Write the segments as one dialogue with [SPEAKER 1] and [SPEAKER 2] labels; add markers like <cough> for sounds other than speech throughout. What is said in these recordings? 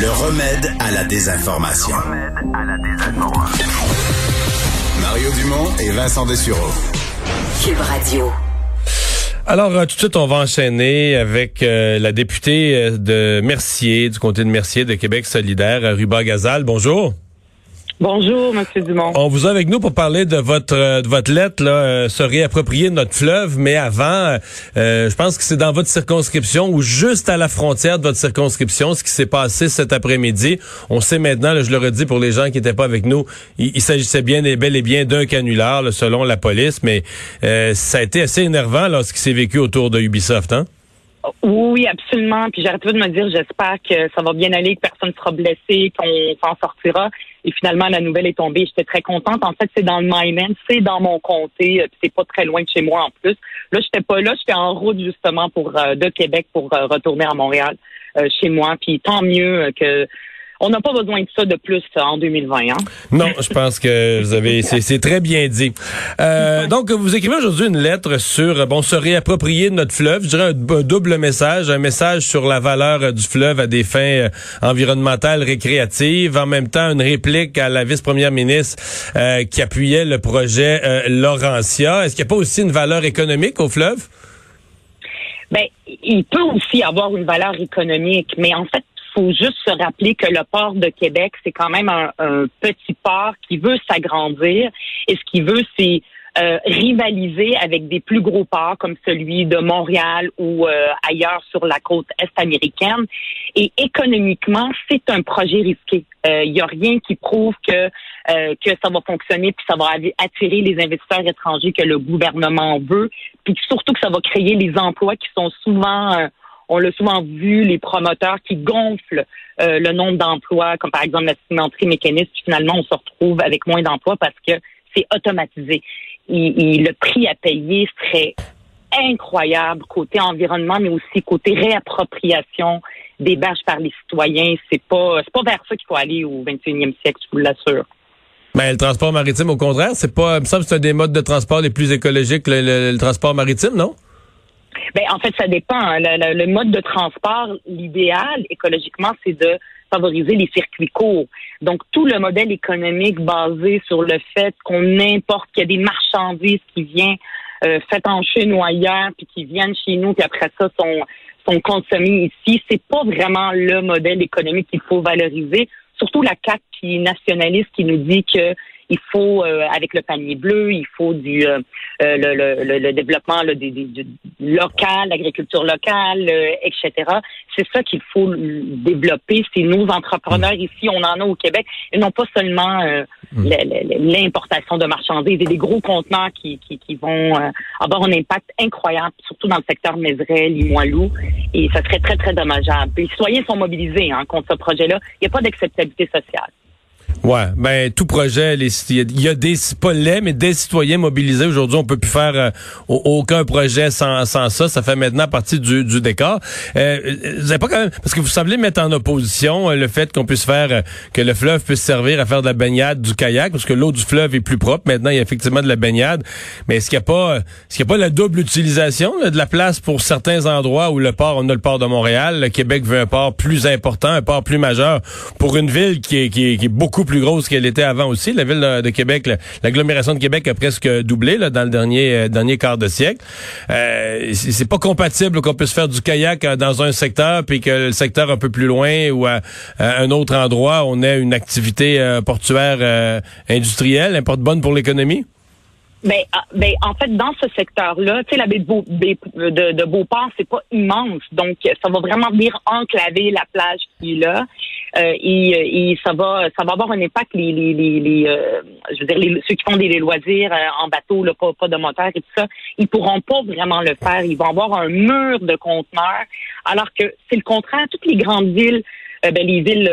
[SPEAKER 1] Le remède à la désinformation. Mario Dumont et Vincent Dessureau.
[SPEAKER 2] Cube Radio.
[SPEAKER 3] Alors, euh, tout de suite, on va enchaîner avec euh, la députée euh, de Mercier, du comté de Mercier de Québec solidaire, Ruba Gazal. Bonjour.
[SPEAKER 4] Bonjour, M. Dumont.
[SPEAKER 3] On vous a avec nous pour parler de votre euh, de votre lettre là, euh, se réapproprier notre fleuve, mais avant, euh, je pense que c'est dans votre circonscription ou juste à la frontière de votre circonscription, ce qui s'est passé cet après-midi. On sait maintenant, là, je le redis pour les gens qui n'étaient pas avec nous, il, il s'agissait bien et bel et bien d'un canular, selon la police, mais ça a été assez énervant là, ce qui s'est vécu autour de Ubisoft, hein?
[SPEAKER 4] Oui, absolument. Puis j'arrête pas de me dire, j'espère que ça va bien aller, que personne ne sera blessé, qu'on s'en sortira. Et finalement, la nouvelle est tombée. J'étais très contente. En fait, c'est dans le Myman, c'est dans mon comté, c'est pas très loin de chez moi en plus. Là, j'étais pas là, j'étais en route justement pour euh, de Québec pour euh, retourner à Montréal euh, chez moi. Puis tant mieux que on n'a pas besoin de ça de plus en 2020. Hein?
[SPEAKER 3] Non, je pense que vous avez, c'est très bien dit. Euh, donc, vous écrivez aujourd'hui une lettre sur, bon, se réapproprier de notre fleuve. Je dirais un, double message, un message sur la valeur du fleuve à des fins euh, environnementales, récréatives, en même temps une réplique à la vice-première ministre euh, qui appuyait le projet euh, Laurentia. Est-ce qu'il n'y a pas aussi une valeur économique au fleuve?
[SPEAKER 4] Ben, il peut aussi avoir une valeur économique, mais en fait, faut juste se rappeler que le port de Québec, c'est quand même un, petit port qui veut s'agrandir et ce qu'il veut, c'est euh, rivaliser avec des plus gros ports comme celui de Montréal ou euh, ailleurs sur la côte est américaine. Et économiquement, c'est un projet risqué. Il euh, n'y a rien qui prouve que que ça va fonctionner puis ça va attirer les investisseurs étrangers que le gouvernement veut, puis surtout que ça va créer les emplois qui sont souvent on l'a souvent vu, les promoteurs qui gonflent euh, le nombre d'emplois, comme par exemple la cimenterie mécaniste, finalement, on se retrouve avec moins d'emplois parce que c'est automatisé. Et, le prix à payer serait incroyable côté environnement, mais aussi côté réappropriation des bâches par les citoyens. C'est pas, c'est pas vers ça qu'il faut aller au 21e siècle, je vous l'assure.
[SPEAKER 3] Mais le transport maritime, au contraire, c'est pas, il me semble c'est un des modes de transport les plus écologiques, le transport maritime, non?
[SPEAKER 4] Ben, en fait, ça dépend. Hein. Le, mode de transport, l'idéal écologiquement, c'est de favoriser les circuits courts. Donc, tout le modèle économique basé sur le fait qu'on importe, qu'il y a des marchandises qui viennent euh, faites en Chine ou ailleurs, puis qui viennent chez nous, puis après ça sont, sont consommées ici, c'est pas vraiment le modèle économique qu'il faut valoriser. Surtout la CAC qui est nationaliste, qui nous dit que il faut, euh, avec le panier bleu, il faut du euh, euh, le, le, le, développement là, des, local, l'agriculture locale, etc. C'est ça qu'il faut développer. C'est nos entrepreneurs mm. ici, on en a au Québec, et non pas seulement mm. l'importation de marchandises et des gros conteneurs qui, qui, qui vont avoir un impact incroyable, surtout dans le secteur Mézeray, Limoilou, et ça serait très, très dommageable. Les citoyens sont mobilisés hein, contre ce projet-là. Il n'y a pas d'acceptabilité sociale.
[SPEAKER 3] Ouais, ben tout projet, il y a des pas laid, mais des citoyens mobilisés. Aujourd'hui, on peut plus faire euh, aucun projet sans, sans ça. Ça fait maintenant partie du, du décor. Euh, vous avez pas quand même parce que vous semblez mettre en opposition euh, le fait qu'on puisse faire euh, que le fleuve puisse servir à faire de la baignade, du kayak, parce que l'eau du fleuve est plus propre. Maintenant, il y a effectivement de la baignade, mais est-ce qu'il n'y a pas, est-ce qu'il y a pas la double utilisation de la place pour certains endroits où le port, on a le port de Montréal, le Québec veut un port plus important, un port plus majeur pour une ville qui est, qui est, qui est beaucoup plus grosse qu'elle était avant aussi. La ville de, Québec, l'agglomération de Québec a presque doublé là, dans le dernier euh, dernier quart de siècle. Euh, c'est pas compatible qu'on puisse faire du kayak euh, dans un secteur puis que le secteur un peu plus loin ou à, un autre endroit, on ait une activité industrielle, industrielle, porte bonne pour l'économie?
[SPEAKER 4] Ben, ah, ben, en fait, dans ce secteur-là, tu sais, la baie de, Beau, de, de Beauport, c'est pas immense. Donc, ça va vraiment venir enclaver la plage qui est là. Euh, et, ça va ça va avoir un impact les les, les, les euh, je veux dire les, ceux qui font des loisirs euh, en bateau là, pas, pas de moteur et tout ça ils pourront pas vraiment le faire ils vont avoir un mur de conteneurs alors que c'est le contraire toutes les grandes villes ben, les villes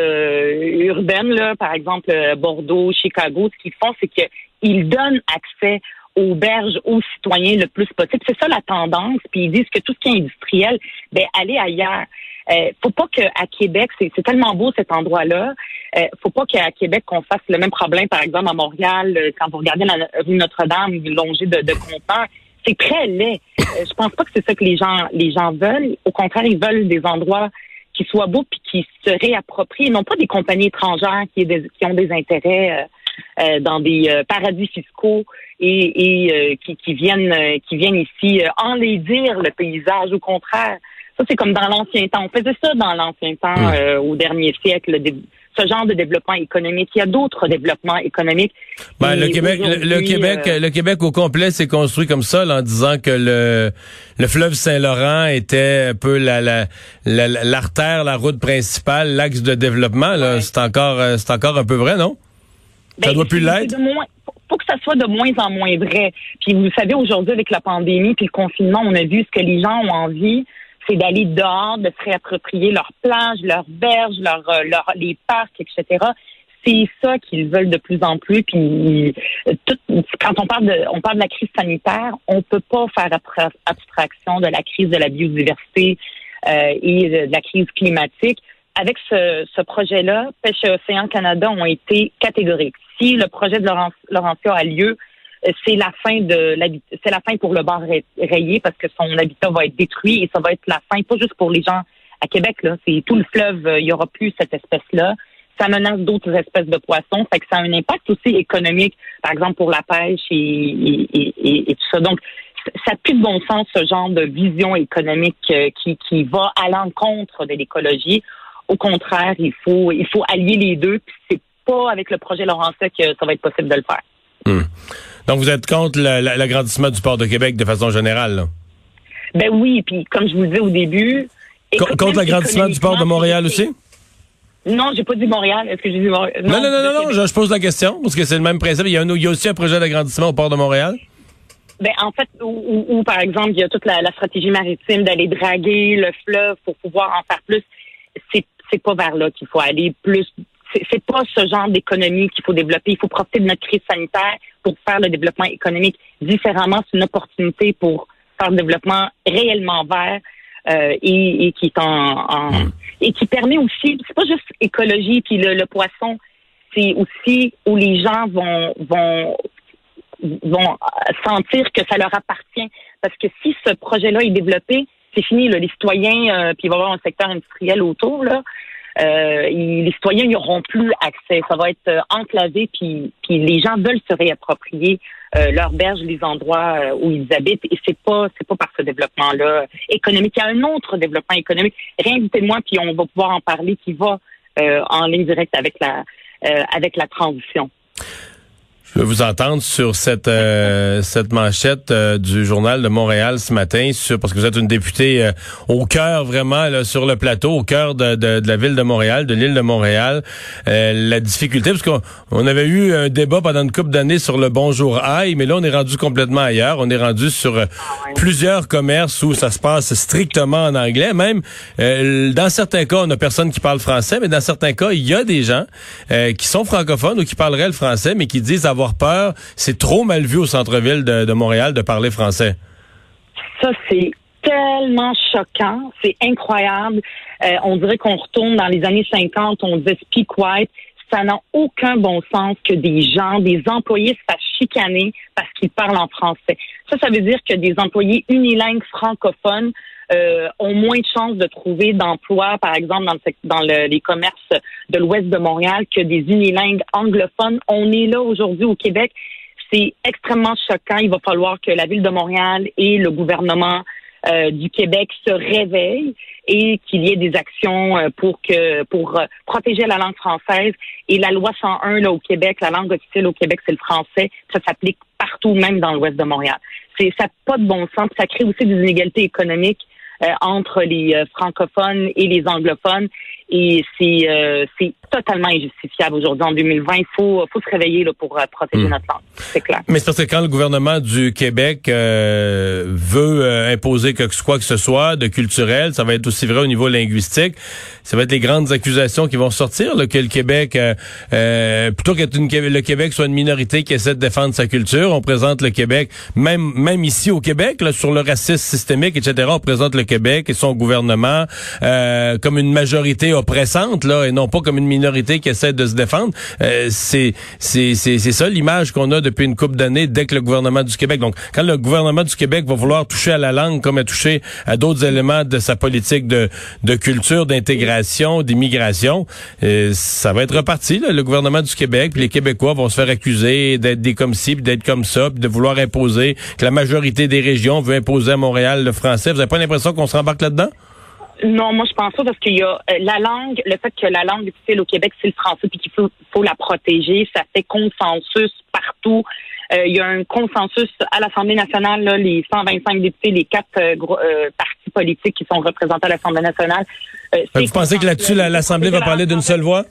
[SPEAKER 4] urbaines là par exemple Bordeaux Chicago ce qu'ils font c'est qu'ils donnent accès aux berges aux citoyens le plus possible. C'est ça la tendance. Puis ils disent que tout ce qui est industriel, ben allez ailleurs. Euh, faut pas qu'à Québec, c'est tellement beau cet endroit-là. Euh, faut pas qu'à Québec qu'on fasse le même problème, par exemple à Montréal, euh, quand vous regardez la rue Notre-Dame, longée de, de compteurs. C'est très laid. Je pense pas que c'est ça que les gens les gens veulent. Au contraire, ils veulent des endroits qui soit beau puis qui se réapproprie, non pas des compagnies étrangères qui, qui ont des intérêts dans des paradis fiscaux et, et qui, qui, viennent qui viennent ici enlaidir le paysage. Au contraire, ça c'est comme dans l'ancien temps. On faisait ça dans l'ancien temps mmh. au dernier siècle ce genre de développement économique. Il y a d'autres développements économiques.
[SPEAKER 3] Ben, le Québec, le, Québec, euh, le Québec au complet s'est construit comme ça, en disant que le, le fleuve Saint-Laurent était un peu la, la, l'artère, la, route principale, l'axe de développement. Là, c'est encore, euh, c'est encore un peu vrai, non? Ça ben, doit plus l'être?
[SPEAKER 4] Faut que ça soit de moins en moins vrai. Puis vous savez, aujourd'hui, avec la pandémie puis le confinement, on a vu ce que les gens ont envie c'est d'aller dehors, de se réapproprier leurs plages, leurs berges, leurs, euh, les parcs, etc. C'est ça qu'ils veulent de plus en plus. Puis quand on parle de on parle de la crise sanitaire, on peut pas faire abstraction de la crise de la biodiversité euh, et de la crise climatique. Avec ce, ce projet-là, Pêche et Océan Canada ont été catégoriques. Si le projet de Laurentia a lieu, c'est la fin de c'est la fin pour le bar rayé parce que son habitat va être détruit et ça va être la fin pas juste pour les gens à Québec là, c'est tout le fleuve, euh, il y aura plus cette espèce là. Ça menace d'autres espèces de poissons, fait que ça a un impact aussi économique, par exemple pour la pêche et, tout ça. Donc ça n'a plus de bon sens ce genre de vision économique euh, qui, qui va à l'encontre de l'écologie. Au contraire, il faut il faut allier les deux. Puis c'est pas avec le projet Laurentia que ça va être possible de le faire.
[SPEAKER 3] Hmm. Donc, vous êtes contre l'agrandissement du port de Québec de façon générale? Là?
[SPEAKER 4] Ben oui, puis comme je vous disais au début...
[SPEAKER 3] contre l'agrandissement du port de Montréal aussi?
[SPEAKER 4] Non, j'ai pas dit Montréal. Est-ce que j'ai dit Montréal?
[SPEAKER 3] Non, non, non, non, non je, pose la question, parce que c'est le même principe. Il y, a il y a aussi un projet d'agrandissement au port de Montréal?
[SPEAKER 4] Ben, en fait, où, par exemple, il y a toute la, stratégie maritime d'aller draguer le fleuve pour pouvoir en faire plus. C'est pas vers là qu'il faut aller plus c'est pas ce genre d'économie qu'il faut développer. Il faut profiter de notre crise sanitaire pour faire le développement économique différemment. C'est une opportunité pour faire le développement réellement vert euh, et, qui est en, hmm. et qui permet aussi. C'est pas juste écologie puis le, poisson. C'est aussi où les gens vont vont vont sentir que ça leur appartient. Parce que si ce projet-là est développé, c'est fini. les citoyens, euh, puis il va y avoir un secteur industriel autour. Là, euh, les citoyens n'y auront plus accès. Ça va être euh, enclavé, puis, puis les gens veulent se réapproprier euh, leurs berges, les endroits euh, où ils habitent. Et c'est pas c'est pas par ce développement-là économique. Il y a un autre développement économique. Réinvitez-moi, puis on va pouvoir en parler, qui va en ligne directe avec la avec la transition.
[SPEAKER 3] Je veux vous entendre sur cette euh, cette manchette euh, du journal de Montréal ce matin, sur, parce que vous êtes une députée euh, au cœur vraiment là, sur le plateau, au cœur de, de, de la ville de Montréal, de l'île de Montréal. la difficulté, parce qu'on on avait eu un débat pendant une couple d'années sur le bonjour aïe, mais là on est rendu complètement ailleurs. On est rendu sur plusieurs commerces où ça se passe strictement en anglais. Même dans certains cas, on a personne qui parle français, mais dans certains cas, il y a des gens qui sont francophones ou qui parleraient le français, mais qui disent avoir peur. C'est trop mal vu au centre-ville de, Montréal de parler français.
[SPEAKER 4] Ça, c'est tellement choquant. C'est incroyable. Euh, on dirait qu'on retourne dans les années 50. On disait speak white. Ça n'a aucun bon sens que des gens, des employés se fassent chicaner parce qu'ils parlent en français. Ça, ça veut dire que des employés unilingues francophones euh, ont moins de chances de trouver d'emploi, par exemple, dans, dans les commerces de l'ouest de Montréal que des unilingues anglophones. On est là aujourd'hui au Québec. C'est extrêmement choquant. Il va falloir que la ville de Montréal et le gouvernement euh, du Québec se réveillent et qu'il y ait des actions euh, pour que pour protéger la langue française et la loi 101 là au Québec, la langue officielle au Québec c'est le français, ça s'applique partout même dans l'ouest de Montréal. C'est ça pas de bon sens, ça crée aussi des inégalités économiques euh, entre les euh, francophones et les anglophones. Et c'est euh, c'est totalement injustifiable aujourd'hui en 2020. Il faut faut se réveiller là, pour protéger hmm. notre langue. C'est clair.
[SPEAKER 3] Mais c'est parce que quand le gouvernement du Québec veut imposer que quoi que ce soit de culturel, ça va être aussi vrai au niveau linguistique. Ça va être les grandes accusations qui vont sortir là, que le Québec, plutôt que le Québec soit une minorité qui essaie de défendre sa culture, on présente le Québec, même même ici au Québec, là, sur le racisme systémique, etc. On présente le Québec et son gouvernement euh, comme une majorité oppressante, là, et non pas comme une minorité qui essaie de se défendre. Euh, c'est c'est ça l'image qu'on a depuis une couple d'années dès que le gouvernement du Québec. Donc, quand le gouvernement du Québec va vouloir toucher à la langue comme à toucher à d'autres éléments de sa politique de, de culture, d'intégration, d'immigration, euh, ça va être reparti. Là. Le gouvernement du Québec, puis les Québécois vont se faire accuser d'être des comme ci, d'être comme ça, puis de vouloir imposer, que la majorité des régions veut imposer à Montréal le français. Vous n'avez pas l'impression qu'on se rembarque là-dedans?
[SPEAKER 4] Non, moi je pense pas parce qu'il y a euh, la langue, le fait que la langue officielle au Québec c'est le français puis qu'il faut, faut la protéger, ça fait consensus partout. Euh, il y a un consensus à l'Assemblée nationale, là, les 125 députés, les quatre euh, partis politiques qui sont représentés à l'Assemblée nationale.
[SPEAKER 3] vous pensez que là-dessus l'Assemblée va parler d'une seule voix?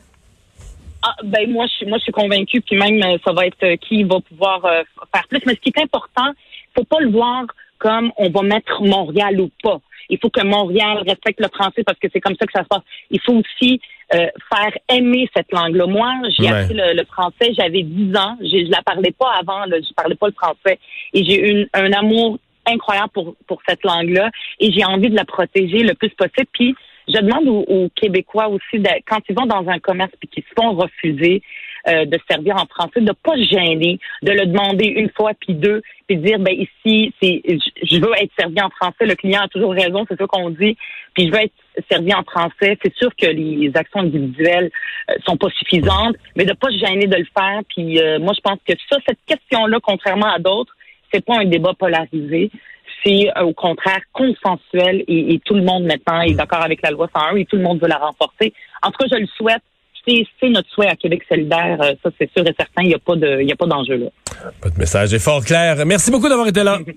[SPEAKER 4] Ah, ben moi je suis moi je suis convaincue puis même ça va être qui va pouvoir faire plus. Mais ce qui est important, faut pas le voir comme on va mettre Montréal ou pas. Il faut que Montréal respecte le français parce que c'est comme ça que ça se passe. Il faut aussi euh, faire aimer cette langue-là. Moi, j'ai appris le, français, j'avais 10 ans, je, ne la parlais pas avant, là, je parlais pas le français, et j'ai eu un amour incroyable pour, pour cette langue-là, et j'ai envie de la protéger le plus possible. Puis, je demande aux, Québécois aussi, quand ils vont dans un commerce et qu'ils se font refuser, euh, de servir en français, de pas se gêner, de le demander une fois puis deux, puis dire ben ici c'est je veux être servi en français. Le client a toujours raison, c'est ça qu'on dit. Puis je veux être servi en français. C'est sûr que les actions individuelles euh, sont pas suffisantes, mais de pas se gêner de le faire. Puis euh, moi je pense que ça, cette question-là, contrairement à d'autres, c'est pas un débat polarisé c'est au contraire consensuel et, et, tout le monde maintenant est d'accord avec la loi 101 et tout le monde veut la renforcer. En tout cas, je le souhaite c'est notre souhait à Québec solidaire. Euh, ça, c'est sûr et certain. Il n'y a pas de, il a pas d'enjeu là.
[SPEAKER 3] Votre message est fort clair. Merci beaucoup d'avoir été là. <laughs>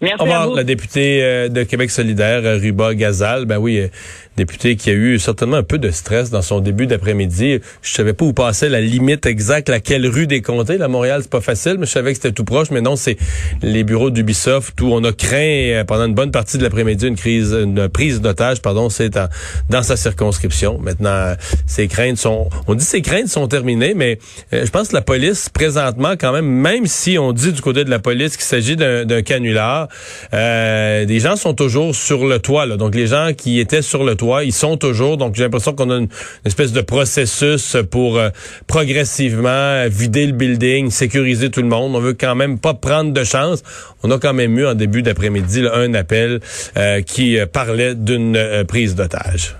[SPEAKER 4] Merci Au revoir,
[SPEAKER 3] la députée euh, de Québec solidaire, euh, Ruba Gazal. Ben oui, député qui a eu certainement un peu de stress dans son début d'après-midi. Je savais pas où passait la limite exacte, laquelle rue des comtés. La Montréal, c'est pas facile, mais je savais que c'était tout proche. Mais non, c'est les bureaux d'Ubisoft où on a craint pendant une bonne partie de l'après-midi une crise, une prise d'otage, pardon, c'est dans sa circonscription. Maintenant, ces craintes sont, on dit ces craintes sont terminées, mais je pense que la police présentement, quand même, même si on dit du côté de la police qu'il s'agit d'un canular, euh, des gens sont toujours sur le toit. Là. Donc, les gens qui étaient sur le toit, ils sont toujours. Donc, j'ai l'impression qu'on a une, espèce de processus pour euh, progressivement vider le building, sécuriser tout le monde. On veut quand même pas prendre de chance. On a quand même eu en début d'après-midi un appel euh, qui parlait d'une prise d'otage.